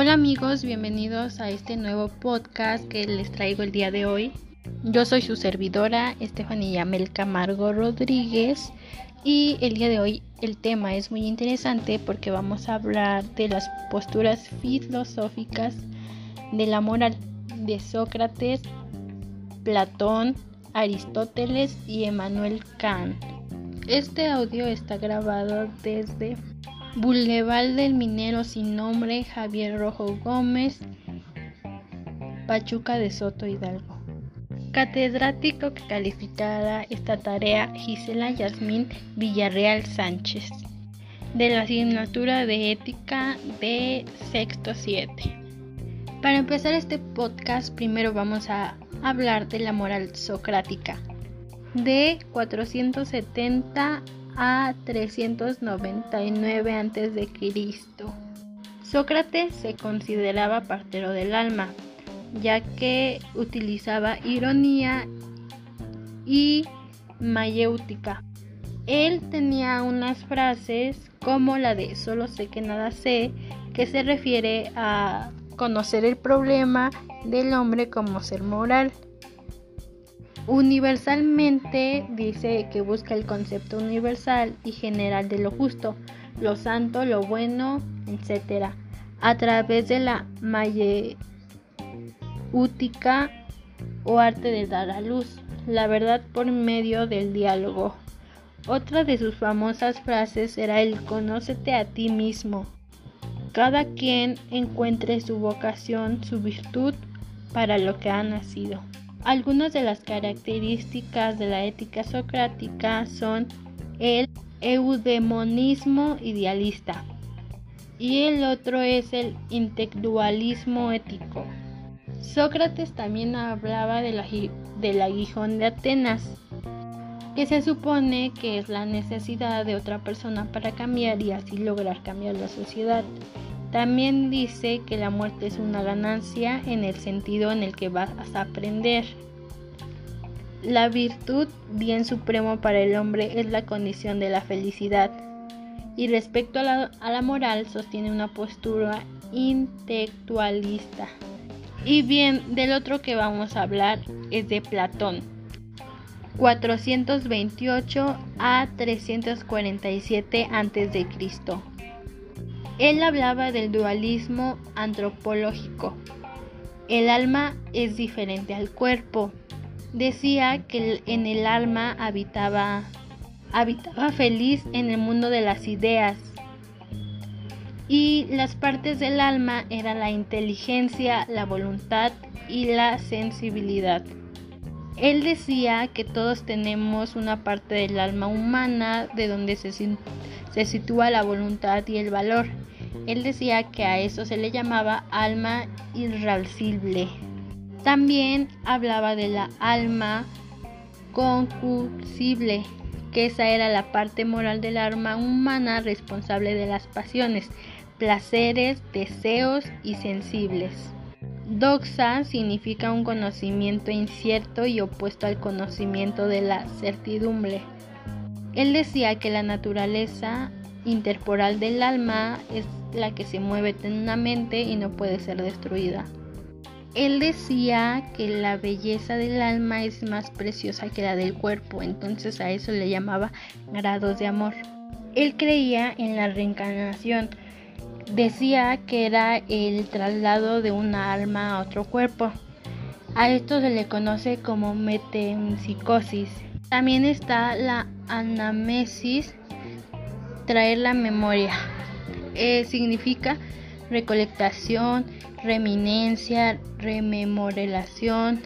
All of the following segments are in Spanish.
Hola amigos, bienvenidos a este nuevo podcast que les traigo el día de hoy. Yo soy su servidora, Estefanía Mel Camargo Rodríguez, y el día de hoy el tema es muy interesante porque vamos a hablar de las posturas filosóficas de la moral de Sócrates, Platón, Aristóteles y Emmanuel Kant. Este audio está grabado desde Boulevard del Minero sin nombre Javier Rojo Gómez, Pachuca de Soto Hidalgo. Catedrático que calificara esta tarea Gisela Yasmín Villarreal Sánchez, de la asignatura de ética de sexto 7. Para empezar este podcast, primero vamos a hablar de la moral socrática. De 470 a 399 a.C. Sócrates se consideraba partero del alma, ya que utilizaba ironía y mayéutica. Él tenía unas frases como la de solo sé que nada sé, que se refiere a conocer el problema del hombre como ser moral. Universalmente dice que busca el concepto universal y general de lo justo, lo santo, lo bueno, etc. A través de la mayéutica o arte de dar a luz, la verdad por medio del diálogo. Otra de sus famosas frases era el conócete a ti mismo. Cada quien encuentre su vocación, su virtud para lo que ha nacido. Algunas de las características de la ética socrática son el eudemonismo idealista y el otro es el intelectualismo ético. Sócrates también hablaba del aguijón de Atenas, que se supone que es la necesidad de otra persona para cambiar y así lograr cambiar la sociedad. También dice que la muerte es una ganancia en el sentido en el que vas a aprender. La virtud, bien supremo para el hombre, es la condición de la felicidad. Y respecto a la, moral, sostiene una postura intelectualista. Y bien, del otro que vamos a hablar es de Platón. 428 a 347 a.C. Él hablaba del dualismo antropológico. El alma es diferente al cuerpo. Decía que en el alma habitaba feliz en el mundo de las ideas. Y las partes del alma eran la inteligencia, la voluntad y la sensibilidad. Él decía que todos tenemos una parte del alma humana de donde se sitúa la voluntad y el valor él decía que a eso se le llamaba alma irascible. También hablaba de la alma concusible, que esa era la parte moral del alma humana responsable de las pasiones, placeres, deseos y sensibles. Doxa significa un conocimiento incierto y opuesto al conocimiento de la certidumbre. Él decía que la naturaleza interporal del alma es la que se mueve eternamente y no puede ser destruida. Él decía que la belleza del alma es más preciosa que la del cuerpo, entonces a eso le llamaba grados de amor. Él creía en la reencarnación, decía que era el traslado de una alma a otro cuerpo. A esto se le conoce como metempsicosis. También está la anamesis, traer la memoria. Eh, significa recolectación, reminencia, rememorización.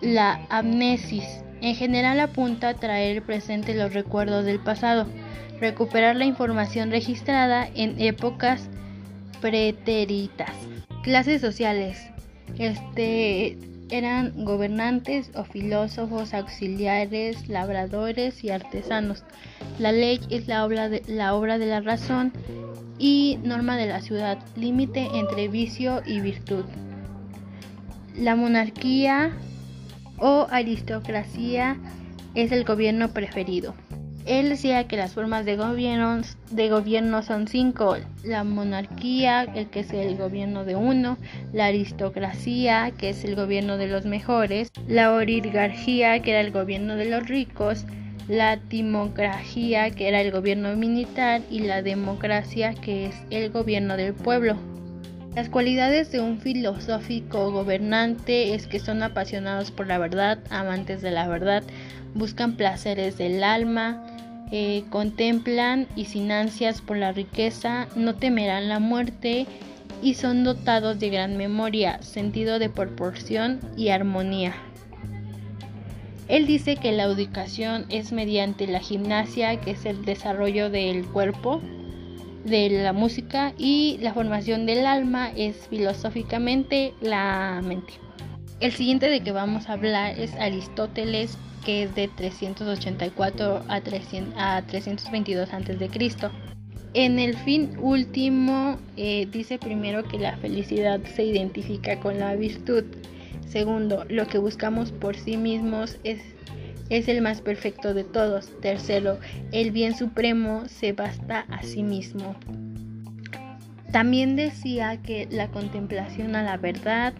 La amnesis en general apunta a traer presente los recuerdos del pasado, recuperar la información registrada en épocas pretéritas. Clases sociales. Este eran gobernantes o filósofos, auxiliares, labradores y artesanos. La ley es la obra de la, obra de la razón y norma de la ciudad, límite entre vicio y virtud. La monarquía o aristocracia es el gobierno preferido. Él decía que las formas de gobierno, de gobierno son cinco, la monarquía, el que es el gobierno de uno, la aristocracia, que es el gobierno de los mejores, la oligarquía, que era el gobierno de los ricos, la timocracia, que era el gobierno militar, y la democracia, que es el gobierno del pueblo. Las cualidades de un filosófico gobernante es que son apasionados por la verdad, amantes de la verdad, buscan placeres del alma, eh, contemplan y sin ansias por la riqueza, no temerán la muerte y son dotados de gran memoria, sentido de proporción y armonía. Él dice que la educación es mediante la gimnasia, que es el desarrollo del cuerpo, de la música y la formación del alma es filosóficamente la mente. El siguiente de que vamos a hablar es Aristóteles, que es de 384 a, 322 a.C. En el fin último eh, dice primero que la felicidad se identifica con la virtud. Segundo, lo que buscamos por sí mismos es, es el más perfecto de todos. Tercero, el bien supremo se basta a sí mismo. También decía que la contemplación a la verdad,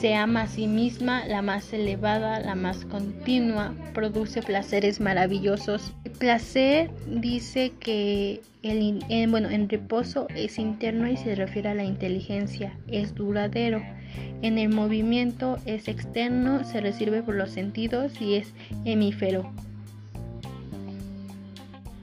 se ama a sí misma, la más elevada, la más continua, produce placeres maravillosos. El placer dice que el, en, bueno, en reposo es interno y se refiere a la inteligencia, es duradero. En el movimiento es externo, se recibe por los sentidos y es hemífero.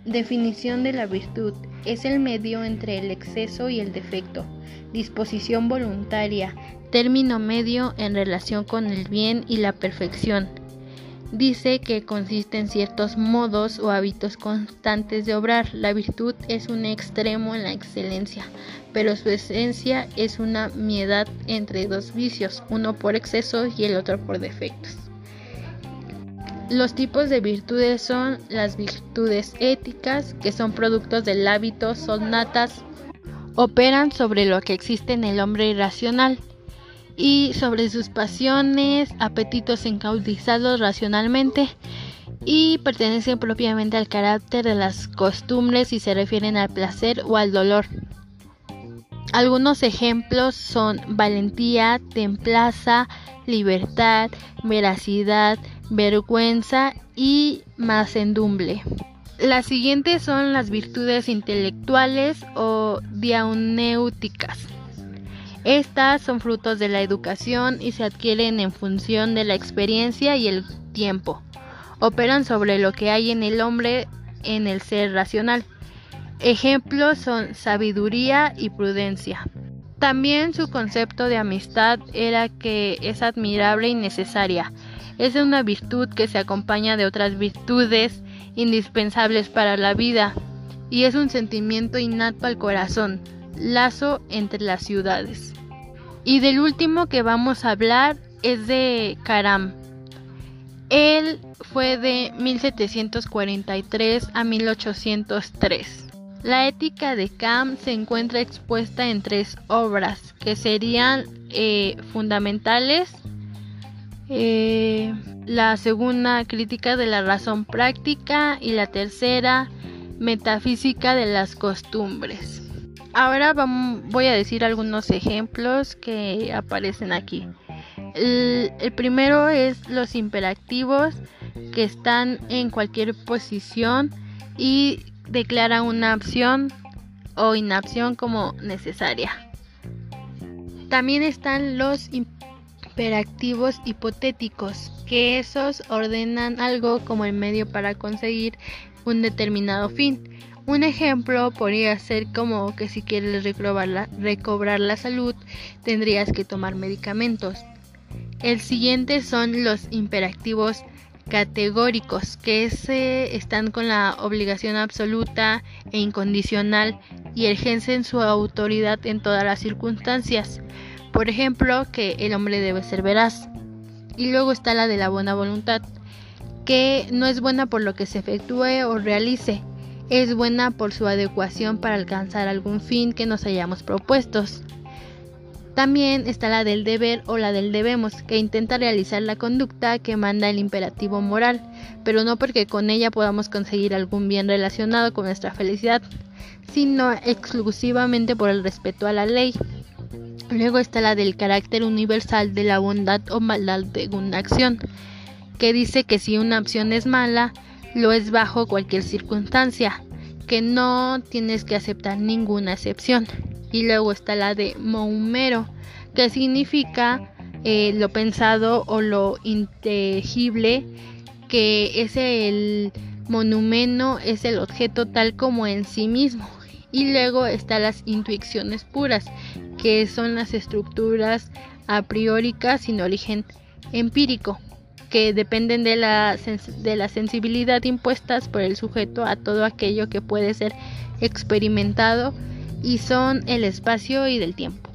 Definición de la virtud. Es el medio entre el exceso y el defecto. Disposición voluntaria término medio en relación con el bien y la perfección. Dice que consiste en ciertos modos o hábitos constantes de obrar. La virtud es un extremo en la excelencia, pero su esencia es una miedad entre dos vicios, uno por exceso y el otro por defectos. Los tipos de virtudes son las virtudes éticas, que son productos del hábito, son natas, operan sobre lo que existe en el hombre irracional y sobre sus pasiones, apetitos encautizados racionalmente y pertenecen propiamente al carácter de las costumbres y se refieren al placer o al dolor. Algunos ejemplos son valentía, templaza, libertad, veracidad, vergüenza y macendumbre. Las siguientes son las virtudes intelectuales o diaunéuticas. Estas son frutos de la educación y se adquieren en función de la experiencia y el tiempo. Operan sobre lo que hay en el hombre en el ser racional. Ejemplos son sabiduría y prudencia. También su concepto de amistad era que es admirable y necesaria. Es una virtud que se acompaña de otras virtudes indispensables para la vida y es un sentimiento innato al corazón lazo entre las ciudades. Y del último que vamos a hablar es de Karam. Él fue de 1743 a 1803. La ética de Kam se encuentra expuesta en tres obras que serían eh, fundamentales. Eh, la segunda, crítica de la razón práctica y la tercera, metafísica de las costumbres. Ahora voy a decir algunos ejemplos que aparecen aquí. El, primero es los imperativos que están en cualquier posición y declara una opción o inacción como necesaria. También están los imperativos hipotéticos, que esos ordenan algo como el medio para conseguir un determinado fin. Un ejemplo podría ser como que si quieres recobrar la, salud tendrías que tomar medicamentos. El siguiente son los imperativos categóricos, que se están con la obligación absoluta e incondicional y ejercen su autoridad en todas las circunstancias. Por ejemplo, que el hombre debe ser veraz. Y luego está la de la buena voluntad, que no es buena por lo que se efectúe o realice, es buena por su adecuación para alcanzar algún fin que nos hayamos propuestos. También está la del deber o la del debemos, que intenta realizar la conducta que manda el imperativo moral. pero no porque con ella podamos conseguir algún bien relacionado con nuestra felicidad, sino exclusivamente por el respeto a la ley. Luego está la del carácter universal de la bondad o maldad de una acción, que dice que si una acción es mala, lo es bajo cualquier circunstancia, que no tienes que aceptar ninguna excepción. Y luego está la de Moumero, que significa eh, lo pensado o lo intangible, que es el monumento, es el objeto tal como en sí mismo. Y luego están las intuiciones puras, que son las estructuras a prióricas sin origen empírico, que dependen de la, de la sensibilidad impuestas por el sujeto a todo aquello que puede ser experimentado y son el espacio y del tiempo.